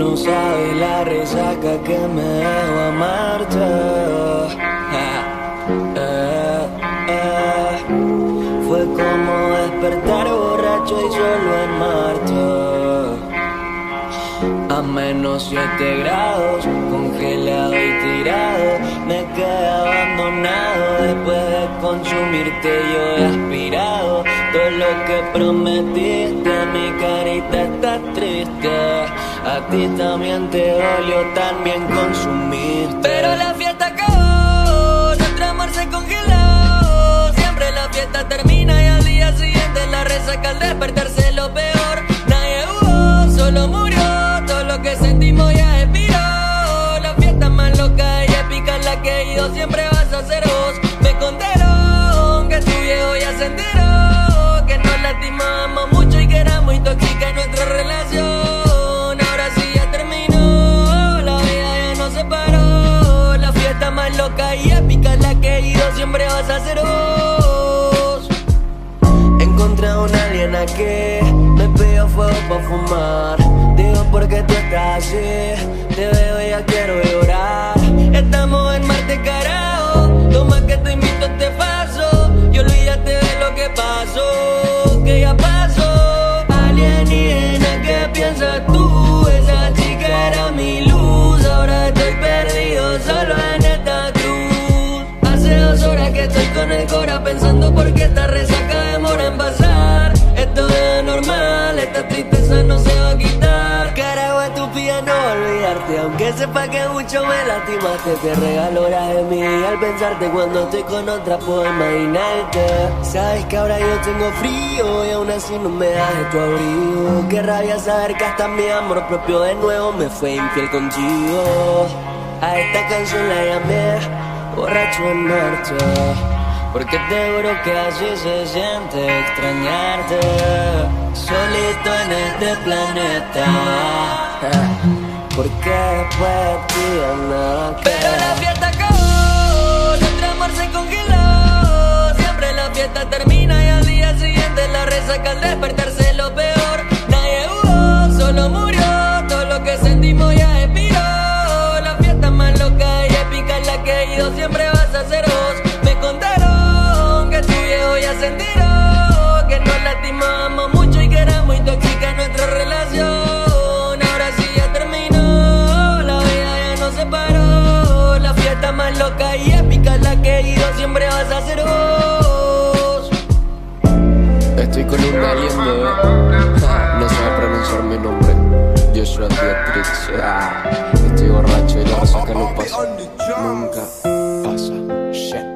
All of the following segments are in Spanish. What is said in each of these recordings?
No sabe la resaca que me debo amarte. Eh, eh. Fue como despertar borracho y solo en Marte. A menos 7 grados, congelado y tirado, me quedé abandonado después de consumirte. Yo he aspirado todo lo que prometiste, mi carita está triste. A ti también te dolió también consumirte. Pero la fiesta acabó, nuestro amor se congeló. Siempre la fiesta termina y al día siguiente la resaca al despertarse Siempre vas a ser vos. Encontré a un alien aquí, me pidió fuego para fumar. Digo, ¿por qué tú estás así? Te veo y ya quiero llorar. Estamos pensando por qué esta resaca demora en pasar. Esto es normal, esta tristeza no se va a quitar. Carajo, estúpida, no olvidarte. Aunque sepa que mucho me lastimaste, te regalo horas de mí. Al pensarte cuando estoy con otra, puedo imaginarte. Sabes que ahora yo tengo frío y aún así no me das de tu abrigo. Qué rabia saber que hasta mi amor propio de nuevo me fue infiel contigo. A esta canción la llamé borracho en marcha. Porque te juro que así se siente extrañarte Solito en este planeta Porque después de ti nada Pero la fiesta acabó, nuestro amor se congeló. Siempre la fiesta termina y al día siguiente la resaca al despertarse lo peor. Nadie hubo, solo murió. Todo lo que sentimos ya expiró. La fiesta más loca y épica la que he ido. Siempre Ja, No sabe pronunciar mi nombre. Joshua Dietrich. Ah, Estoy borracho y la resaca no pasa. Nunca pasa. Shit.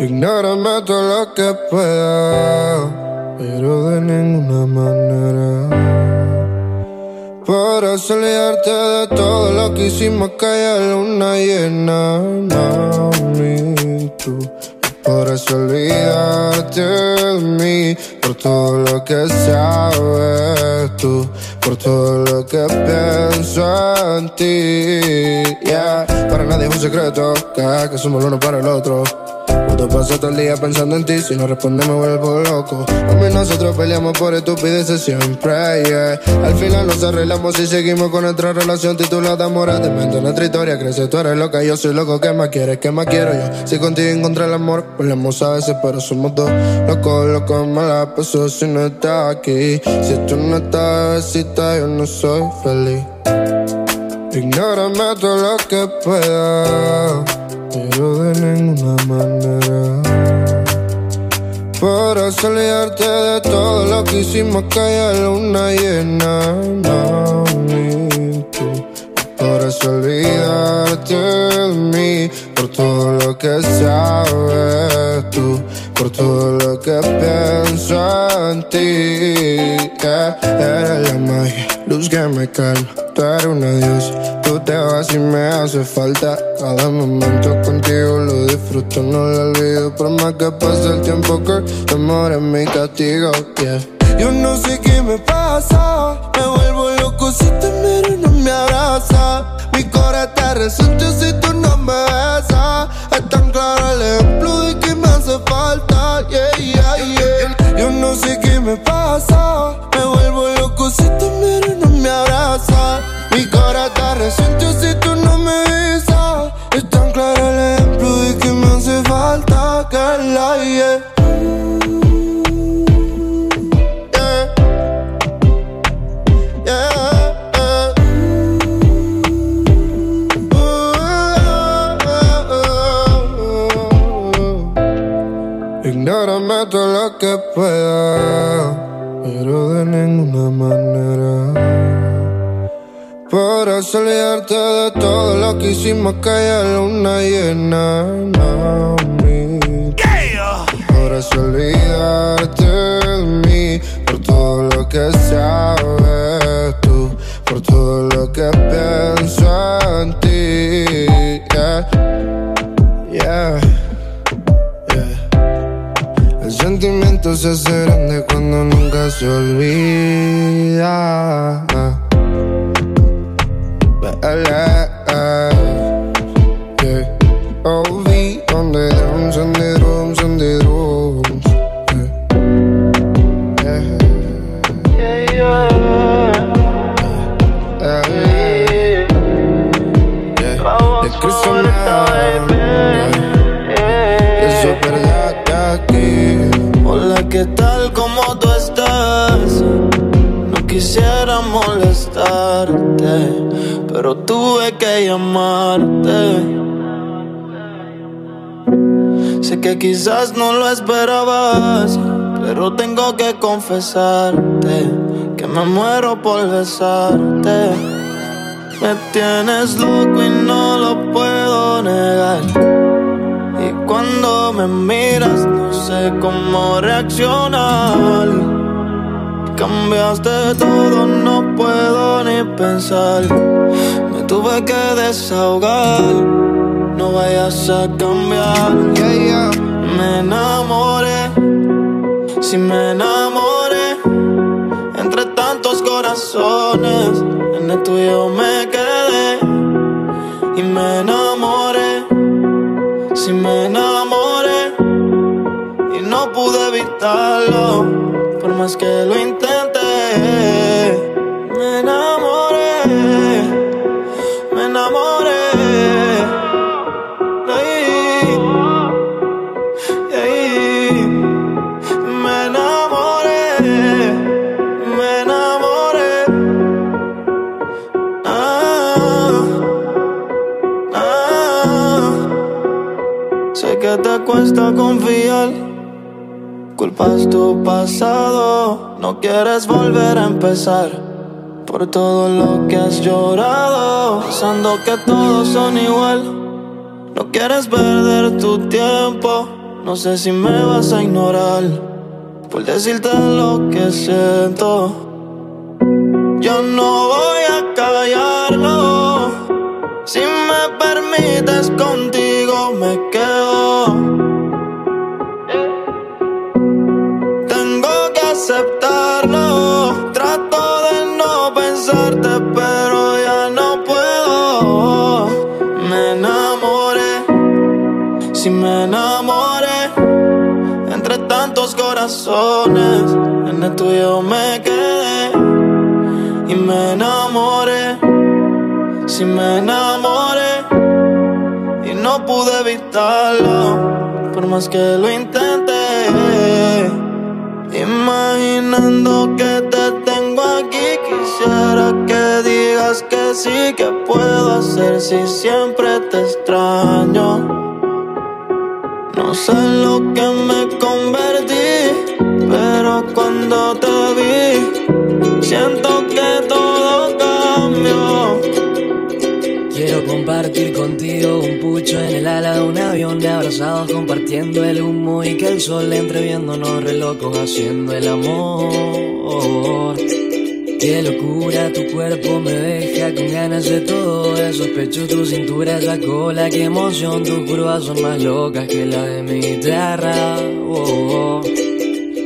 Ignórame todo lo que pueda, pero de ninguna manera. Podrás olvidarte de todo lo que hicimos que haya luna llena, mami, tú. Podrás olvidarte de mí por todo lo que sabes tú, por todo lo que pienso en ti. Yeah, para nadie es un secreto que, que somos el uno para el otro. Cuando paso todo el día pensando en ti, si no responde me vuelvo loco. A mí nosotros peleamos por estupideces siempre, yeah. Al final nos arreglamos y seguimos con nuestra relación titulada Amor de mente. Nuestra historia crece, tú eres loca, yo soy loco. ¿Qué más quieres? ¿Qué más quiero yo? Si contigo encontré el amor, peleamos a veces, pero somos dos. Locos, locos, me la paso si no estás aquí. Si tú no estás, bebecita, yo no soy feliz. Ignórame todo lo que pueda, pero de ninguna manera. Podrás olvidarte de todo lo que hicimos que haya luna llena, mami, tú. Podrás olvidarte de mí por todo lo que sabes tú, por todo lo que pienso en ti. Yeah, eres la magia, luz que me calma. Tú eres una diosa, tú te vas y me hace falta. Cada momento contigo lo disfruto, no lo olvido. Por más que pase el tiempo, que tu amor es mi castigo. Yo no sé qué me pasa, me vuelvo loco si te miro y no me abraza. Mi corazón te resiste si tú no me besas. Me vuelvo loco si te miro y no me abraza. Mi corazón te resiste si tú no me besas. Es tan claro el ejemplo de que me hace falta. Que la yeah. Ignórame todo lo que pueda, pero de ninguna manera. Podrás olvidarte de todo lo que hicimos haya luna llena, mami. Podrás olvidarte de mí por todo lo que sabes tú, por todo lo que pienso en ti. Yeah, yeah. El sentimiento se hace grande cuando nunca se olvida. Vele, yeah. Oh, drums and the drums and the drums. Yeah. Yeah, yeah. Yeah. Es que sonaba, yeah. Pero tuve que llamarte. Sé que quizás no lo esperabas, pero tengo que confesarte que me muero por besarte. Me tienes loco y no lo puedo negar. Y cuando me miras no sé cómo reaccionar Cambiaste todo, no puedo ni pensar Me tuve que desahogar No vayas a cambiar Yeah, yeah. Me enamoré Si me enamoré Entre tantos corazones En el tuyo me que lo intenté. Culpas tu pasado. No quieres volver a empezar. Por todo lo que has llorado. Pensando que todos son igual. No quieres perder tu tiempo. No sé si me vas a ignorar. Por decirte lo que siento. Yo no voy a callarlo. Si me permites contigo me quedo. Aceptarlo. Trato de no pensarte, pero ya no puedo. Me enamoré. Si me enamoré. Entre tantos corazones, en el tuyo me quedé. Y me enamoré. Si me enamoré y no pude evitarlo, por más que lo intenté. Imaginando que te tengo aquí, quisiera que digas que sí, que puedo hacer si siempre te extraño. No sé lo que me convertí, pero cuando te vi, siento que todo cambió. Compartir contigo un pucho en el ala de un avión de abrazados compartiendo el humo y que el sol entre viéndonos relocos haciendo el amor. Qué locura, tu cuerpo me deja con ganas de todo eso. Sospecho tu cintura, esa cola, qué emoción. Tus curvas son más locas que la de mi guitarra. Oh, oh.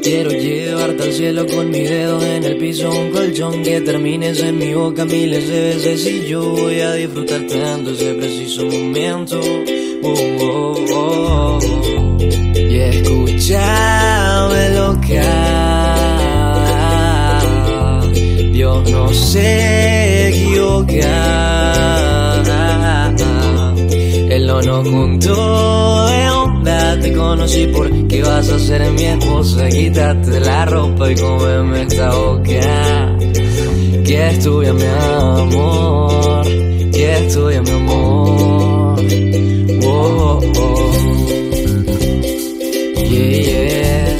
Quiero llevarte al cielo con mis dedos en el piso, un colchón que termines en mi boca miles de veces y yo voy a disfrutar tanto ese preciso momento. Oh, oh, oh, y escúchame loca, Dios no se equivoca, Él no nos juntó te conocí porque vas a ser mi esposa. Quítate la ropa y cómeme esta boca. Que es tuya, mi amor. Que es tuya, mi amor. Oh, oh, oh. Yeah, yeah.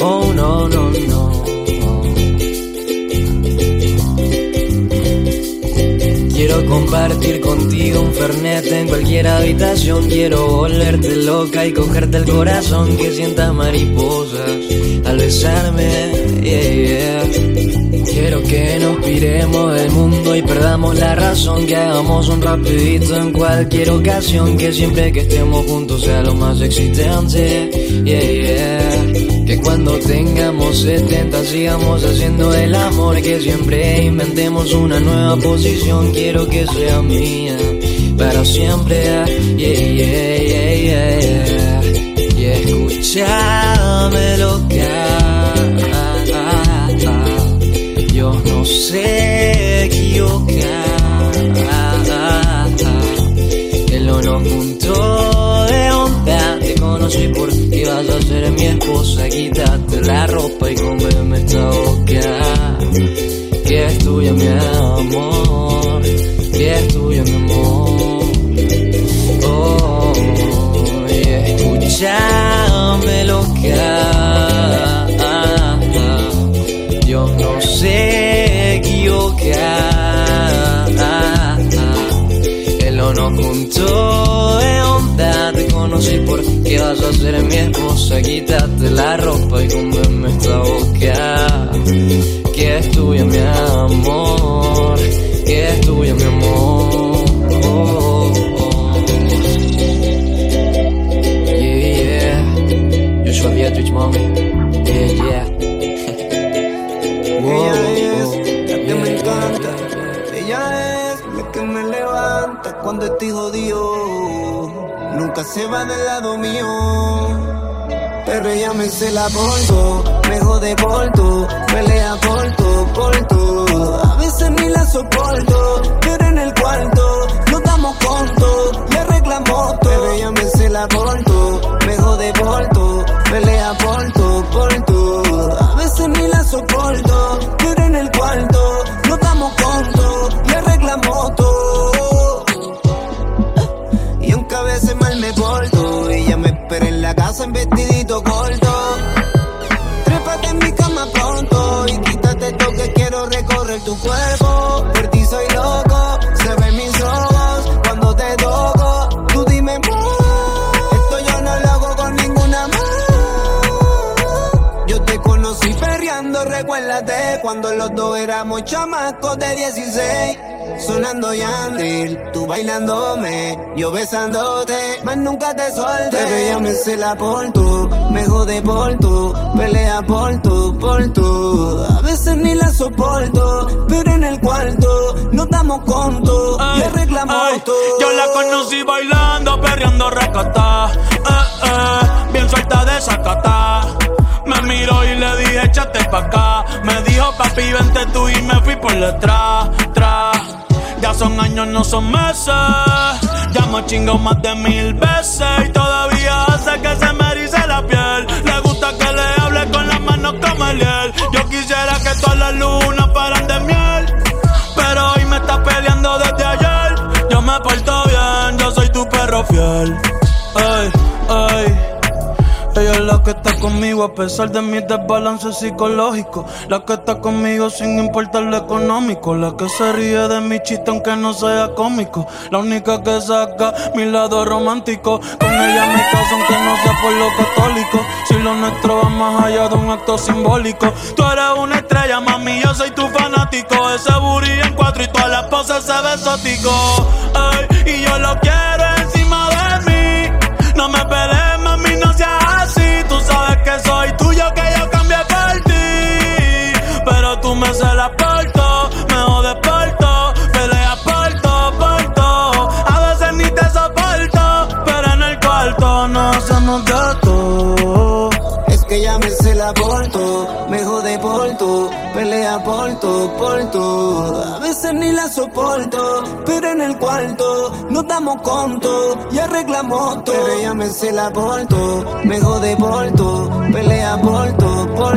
Oh, no, no. Compartir contigo un fernet en cualquier habitación. Quiero volverte loca y cogerte el corazón que sienta mariposas al besarme. Quiero que nos piremos del mundo y perdamos la razón. Que hagamos un rapidito en cualquier ocasión. Que siempre que estemos juntos sea lo más excitante. Que cuando tengamos 70 sigamos haciendo el amor, que siempre inventemos una nueva posición, quiero que sea mía para siempre. Yeah, yeah, yeah, Y escúchame Yo no sé conocí por vas a ser mi esposa, quítate la ropa y cómeme esta boca. Que es tuya, mi amor, que es tuya, mi amor. Oh, y escúchame loca. Yo no sé equivocar. Él no nos juntó te conocí por que vas a ser mi esposa, quítate la ropa y cómeme esta boca. Que es tuya, mi amor, que es tuya, mi amor. Oh, oh. Yeah, yeah. Yo soy Beatriz, mami. Yeah, yeah. Ella es la que me encanta. Ella es la que me levanta cuando estoy jodido nunca se va del lado mío. Pero ella me se la porto, me jode por todo, pelea por todo, por todo. A veces ni la soporto, pero en el cuarto nos damos conto, le reclamo todo. Pero ella me se la porto, me jode por en vestidito corto. Trépate en mi cama pronto y quítate esto que quiero recorrer tu cuerpo. Cuando los dos éramos chamacos de 16. Sonando Yandil, tú bailándome, yo besándote, más nunca te suelte. Pero ella me cela por tú, me jode por tú, pelea por tú, por tú. A veces ni la soporto, pero en el cuarto no damos conto, le reclamo tú. Yo la conocí bailando, perreando recata, eh, eh, bien suelta de sacata. Me miró y le dije, échate pa' acá. Me dijo, papi, vente tú y me fui por detrás, tras. Ya son años, no son meses. Ya me chingo más de mil veces. Y todavía hace que se me erice la piel. Le gusta que le hable con las manos como el hiel. Yo quisiera que todas las lunas fueran de miel. Pero hoy me está peleando desde ayer. Yo me porto bien, yo soy tu perro fiel. Ay, ay. Ella es la que está conmigo a pesar de mis desbalances psicológicos. La que está conmigo sin importar lo económico. La que se ríe de mi chiste aunque no sea cómico. La única que saca mi lado romántico. Con ella me caso aunque no sea por lo católico. Si lo nuestro va más allá de un acto simbólico. Tú eres una estrella, mami, yo soy tu fanático. Ese booty en cuatro y todas las poses se ve exótico. y yo lo quiero encima de mí. No me pelees, la porto, me jode por todo. Pelea por todo, por. A veces ni la soporto, pero en el cuarto nos damos conto y arreglamos todo. Pero ella me se la porto, me jode por. Pelea por todo, por.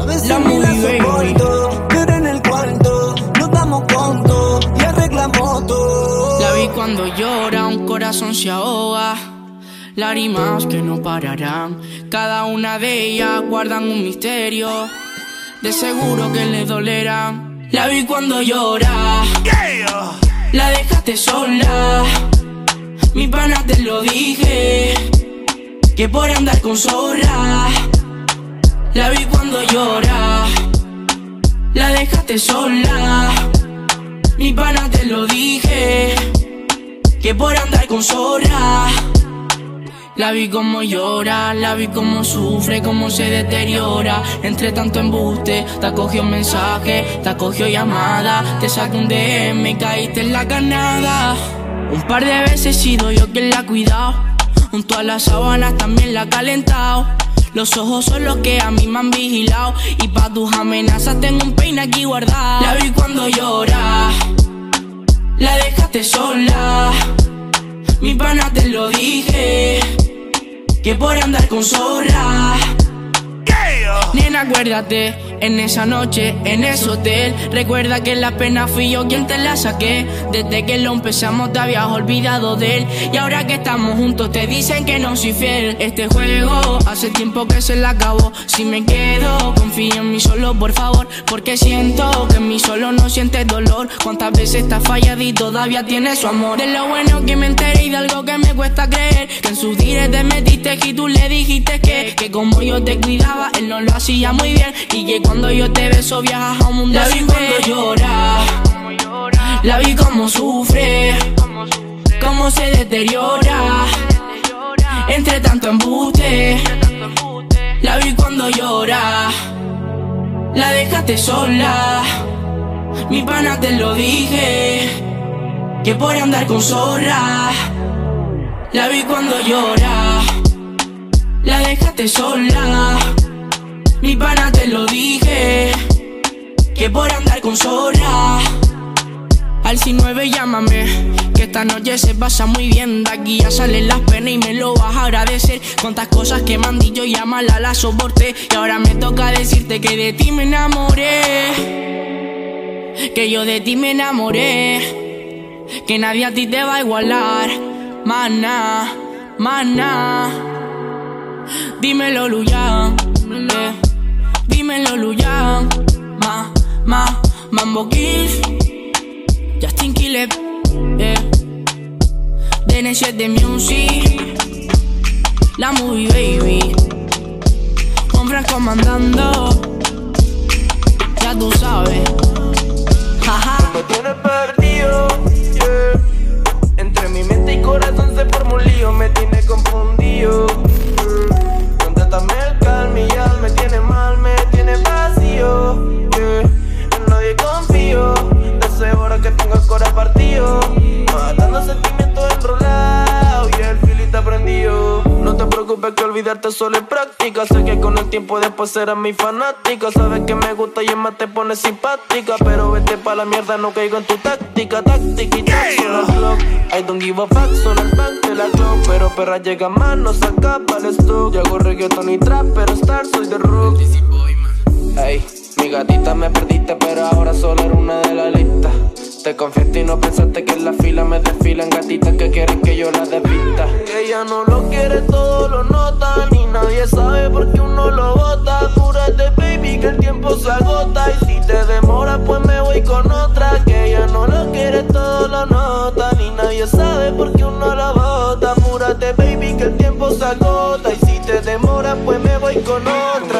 A veces La ni la baby. soporto, pero en el cuarto nos damos conto y arreglamos todo. La vi cuando llora, un corazón se ahoga. Lágrimas que no pararán. Cada una de ellas guardan un misterio. De seguro que le dolerán. La vi cuando llora. La dejaste sola. Mi pana te lo dije. Que por andar con zorra. La vi cuando llora. La dejaste sola. Mi pana te lo dije Que por andar con zorra La vi como llora, la vi como sufre, como se deteriora. Entre tanto embuste, te acogió mensaje, te acogió llamada. Te saqué un DM caíste en la ganada Un par de veces he sido yo quien la ha cuidado. Junto a las sábanas también la ha calentado. Los ojos son los que a mí me han vigilado. Y pa' tus amenazas tengo un peine aquí guardado. La vi cuando llora La dejaste sola. Mi pana te lo dije Que por andar con zorra. Nena, acuérdate, en esa noche, en ese hotel Recuerda que la pena fui yo quien te la saqué. Desde que lo empezamos te habías olvidado de él. Y ahora que estamos juntos te dicen que no soy fiel. Este juego hace tiempo que se la acabó. Si me quedo, confía en mí solo por favor. Porque siento que en mí solo no sientes dolor. Cuántas veces estás fallado y todavía tienes su amor De lo bueno que me enteré y de algo que me cuesta creer. Que en sus directs te metiste y tú le dijiste que Que como yo te cuidaba, él no lo hacía muy bien. Y cuando yo te beso viajas a un mundo La vi cuando llora. La vi como sufre. Cómo se deteriora. Entre tanto embuste La vi cuando llora. La dejaste sola. Mi pana te lo dije Que por andar con zorra. La vi cuando llora. La dejaste sola Mi pana te lo dije Que por andar con zorra al 9 llámame, que esta noche se pasa muy bien. De aquí ya salen las penas y me lo vas a agradecer. Cuántas cosas que me han dicho, llámala, la soporté. Y ahora me toca decirte que de ti me enamoré. Que yo de ti me enamoré. Que nadie a ti te va a igualar. Mana, mana. Dímelo, Luyan. Dímelo, Luyan. Ma, ma, Mambo Kiss. Justin Killer, eh. DN7 Music, la movie baby, Juan Franco mandando, ya tú sabes, que tiempo después serás mi fanática. Sabes que me gusta y es más te pone simpática. Pero vete pa' la mierda, no caigo en tu táctica. Táctica y táctica. clock. I don't give a fuck, son el back de la clock. Pero perra llega más, no saca para el stock. Yo hago reggaeton y trap, pero star soy de rock. Ey, mi gatita me perdiste, pero ahora solo era una de la lista. Te confiaste y no pensaste que en la fila me desfilan gatitas que quieren que yo las desvista. Ella no lo quiere todo, lo nota, ni nadie sabe por qué uno lo se agota. Y si te demora, pues me voy con otra. Que ella no lo quiere, todo lo nota. Ni nadie sabe por qué uno lo bota. Apúrate, baby, que el tiempo se agota. Y si te demora, pues me voy con otra.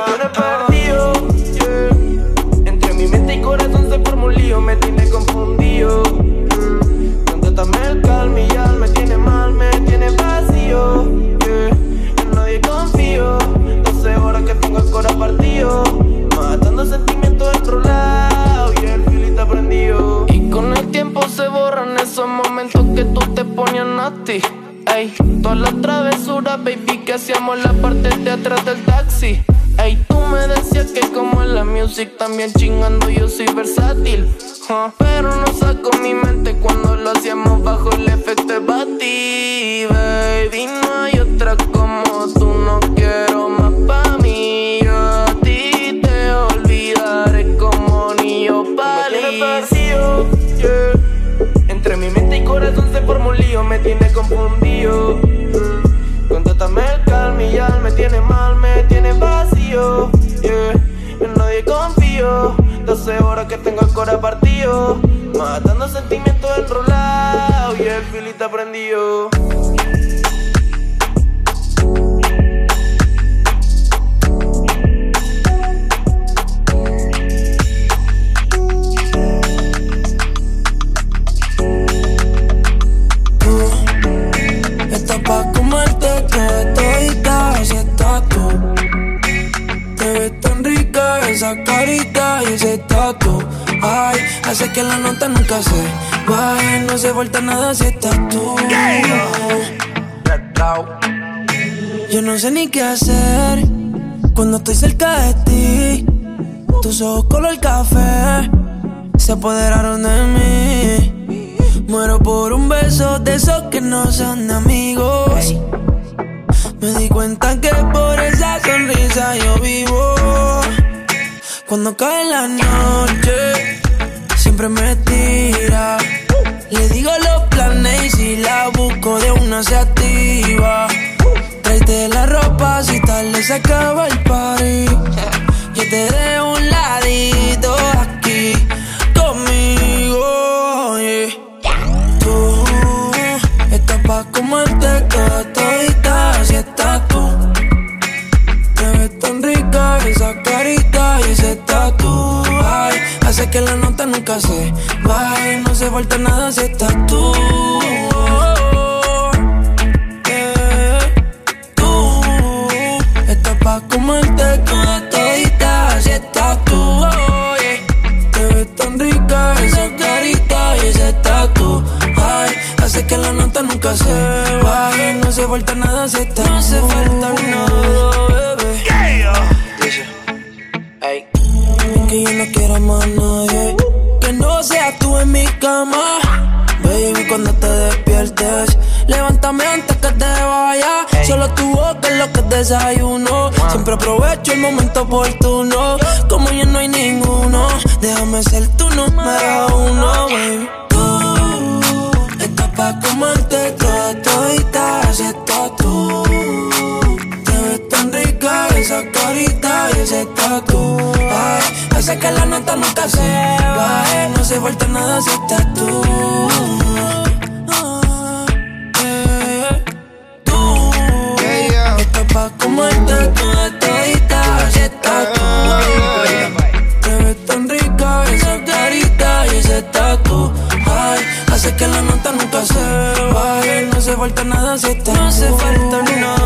Todas las travesuras, baby, que hacíamos la parte de atrás del taxi. Ey, tú me decías que como en la music también chingando yo soy versátil. huh. Pero no saco mi mente cuando lo hacíamos bajo el efecto de Bati, baby. No hay otra como tú, no quiero más pa' mí. Yo a ti te olvidaré como niño pali. yeah. Entre mi mente y corazón se formó un lío, me tiene confundido. Me tiene mal, me tiene vacío. En nadie confío. 12 horas que tengo el corazón partido. Matando sentimientos enrolados y el filita prendido. Hace que la nota nunca se baje No se falta nada si estás tú Yo no sé ni qué hacer Cuando estoy cerca de ti Tus ojos color café Se apoderaron de mí Muero por un beso de esos que no son amigos. Me di cuenta que por esa sonrisa yo vivo. Cuando cae la noche, siempre me tira. Le digo los planes y si la busco de una se activa. Tráete la ropa si tarde se acaba el party. Yo te dejo que la nota nunca se baje. No se falta nada si estás tú. Yeah. Tú estás pa' comerte toda todita si estás tú. Yeah. Te ves tan rica esa carita y ese tatu. Ay, hace que la nota nunca se baje. No se falta nada si estás No se falta nada, en mi cama. Baby, cuando te despiertes, levántame antes que te vaya. Solo tu boca es lo que desayuno. Siempre aprovecho el momento oportuno. Como ya no hay ninguno, déjame ser tu número uno, baby. Tú estás pa' comerte toda todita, si estás esa carita y ese tatu. Ay, hace que la nota nunca se baje. No se falta nada si estás tú. Eh. Tú estás pa' comerte toda todita si estás tú. Te ves tan rica esa carita y ese tatu. Ay, hace que la nota nunca se baje. No se falta nada si estás No se falta nada,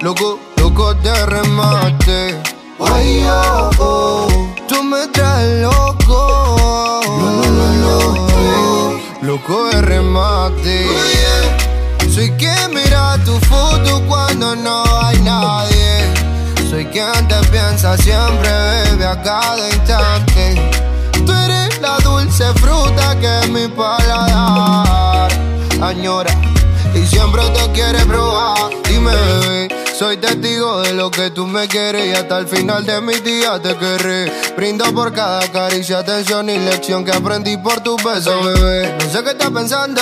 Loco, loco de remate. Ay, oh, oh. Tú me traes loco. No, no, no, no. Loco de remate. Soy quien mira tu foto cuando no hay nadie. Soy quien te piensa siempre, bebe a cada instante. Tú eres la dulce fruta que mi paladar añora y siempre te quiere probar. Dime, bebé, soy testigo de lo que tú me quieres y hasta el final de mis días te querré. Brindo por cada caricia, atención y lección que aprendí por tu beso, bebé. No sé qué estás pensando.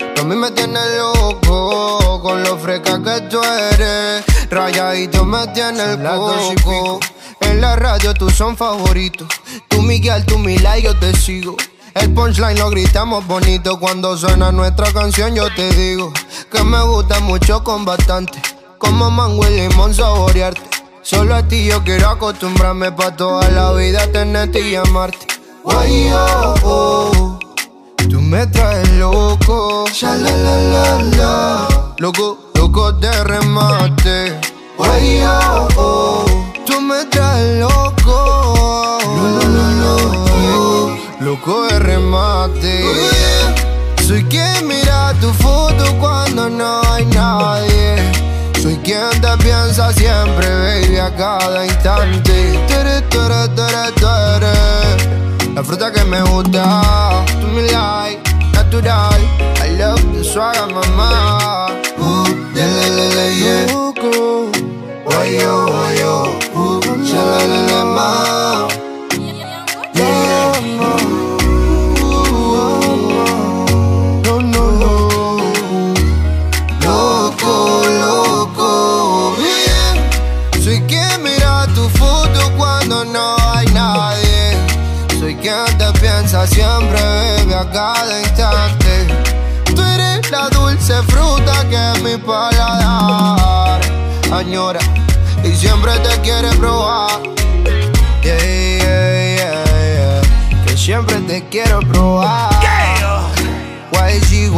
A mí me tienes loco con lo fresca que tú eres. Rayadito me tiene el coco. En la radio tú son favoritos. Tú Miguel, tú Mila y yo te sigo. El punchline lo gritamos bonito cuando suena nuestra canción. Yo te digo que me gusta mucho con bastante. Como mango y limón saborearte. Solo a ti yo quiero acostumbrarme pa' toda la vida tenerte y amarte. Guay, oh, oh. Tú me traes loco. Ya. Loco, loco de remate. Guay, oh, oh. Tú me traes loco. Loco de remate. Soy quien mira tu foto cuando no hay nadie. Soy quien te piensa siempre, baby, a cada instante. Tere, tere, tere, tere. La fruta que me gusta, tú me like, natural. I love the swagger, mamá. Uh, yeah, la, la, yeah. A cada instante. Tú eres la dulce fruta que mi paladar añora y siempre te quiere probar. Yeah, yeah, yeah, yeah. Que siempre te quiero probar. YG,